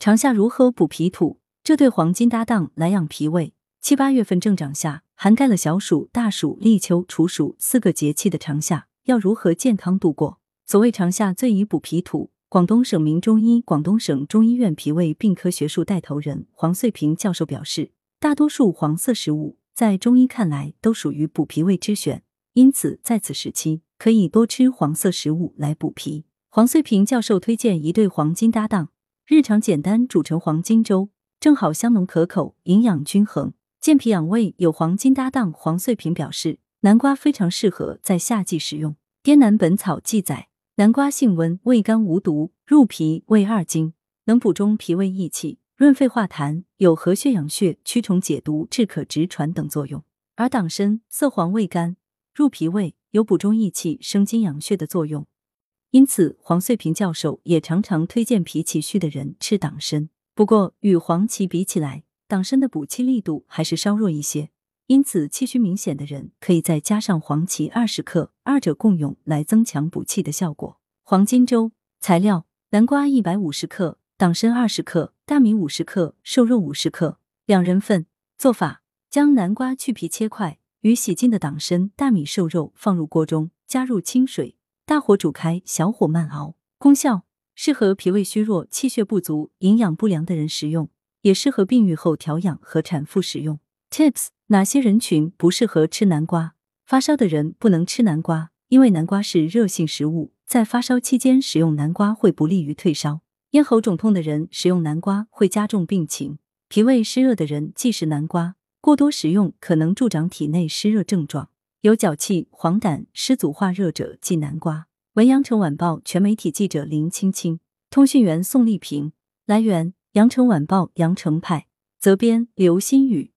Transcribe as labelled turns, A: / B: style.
A: 长夏如何补脾土？这对黄金搭档来养脾胃。七八月份正长夏，涵盖了小暑、大暑、立秋、处暑四个节气的长夏，要如何健康度过？所谓长夏最宜补脾土。广东省名中医、广东省中医院脾胃病科学术带头人黄穗平教授表示，大多数黄色食物在中医看来都属于补脾胃之选，因此在此时期可以多吃黄色食物来补脾。黄穗平教授推荐一对黄金搭档，日常简单煮成黄金粥，正好香浓可口，营养均衡，健脾养胃。有黄金搭档，黄穗平表示，南瓜非常适合在夏季食用。《滇南本草》记载。南瓜性温，味甘无毒，入脾胃二经，能补中脾胃益气，润肺化痰，有和血养血、驱虫解毒、治咳直喘等作用。而党参色黄味甘，入脾胃，有补中益气、生津养血的作用。因此，黄穗平教授也常常推荐脾气虚的人吃党参。不过，与黄芪比起来，党参的补气力度还是稍弱一些。因此，气虚明显的人可以再加上黄芪二十克，二者共用来增强补气的效果。黄金粥材料：南瓜一百五十克，党参二十克，大米五十克，瘦肉五十克，两人份。做法：将南瓜去皮切块，与洗净的党参、大米、瘦肉放入锅中，加入清水，大火煮开，小火慢熬。功效：适合脾胃虚弱、气血不足、营养不良的人食用，也适合病愈后调养和产妇食用。Tips。哪些人群不适合吃南瓜？发烧的人不能吃南瓜，因为南瓜是热性食物，在发烧期间食用南瓜会不利于退烧。咽喉肿痛的人食用南瓜会加重病情。脾胃湿热的人忌食南瓜，过多食用可能助长体内湿热症状。有脚气、黄疸、湿阻化热者忌南瓜。文阳城晚报全媒体记者林青青，通讯员宋丽萍。来源：阳城晚报阳城派，责编：刘新宇。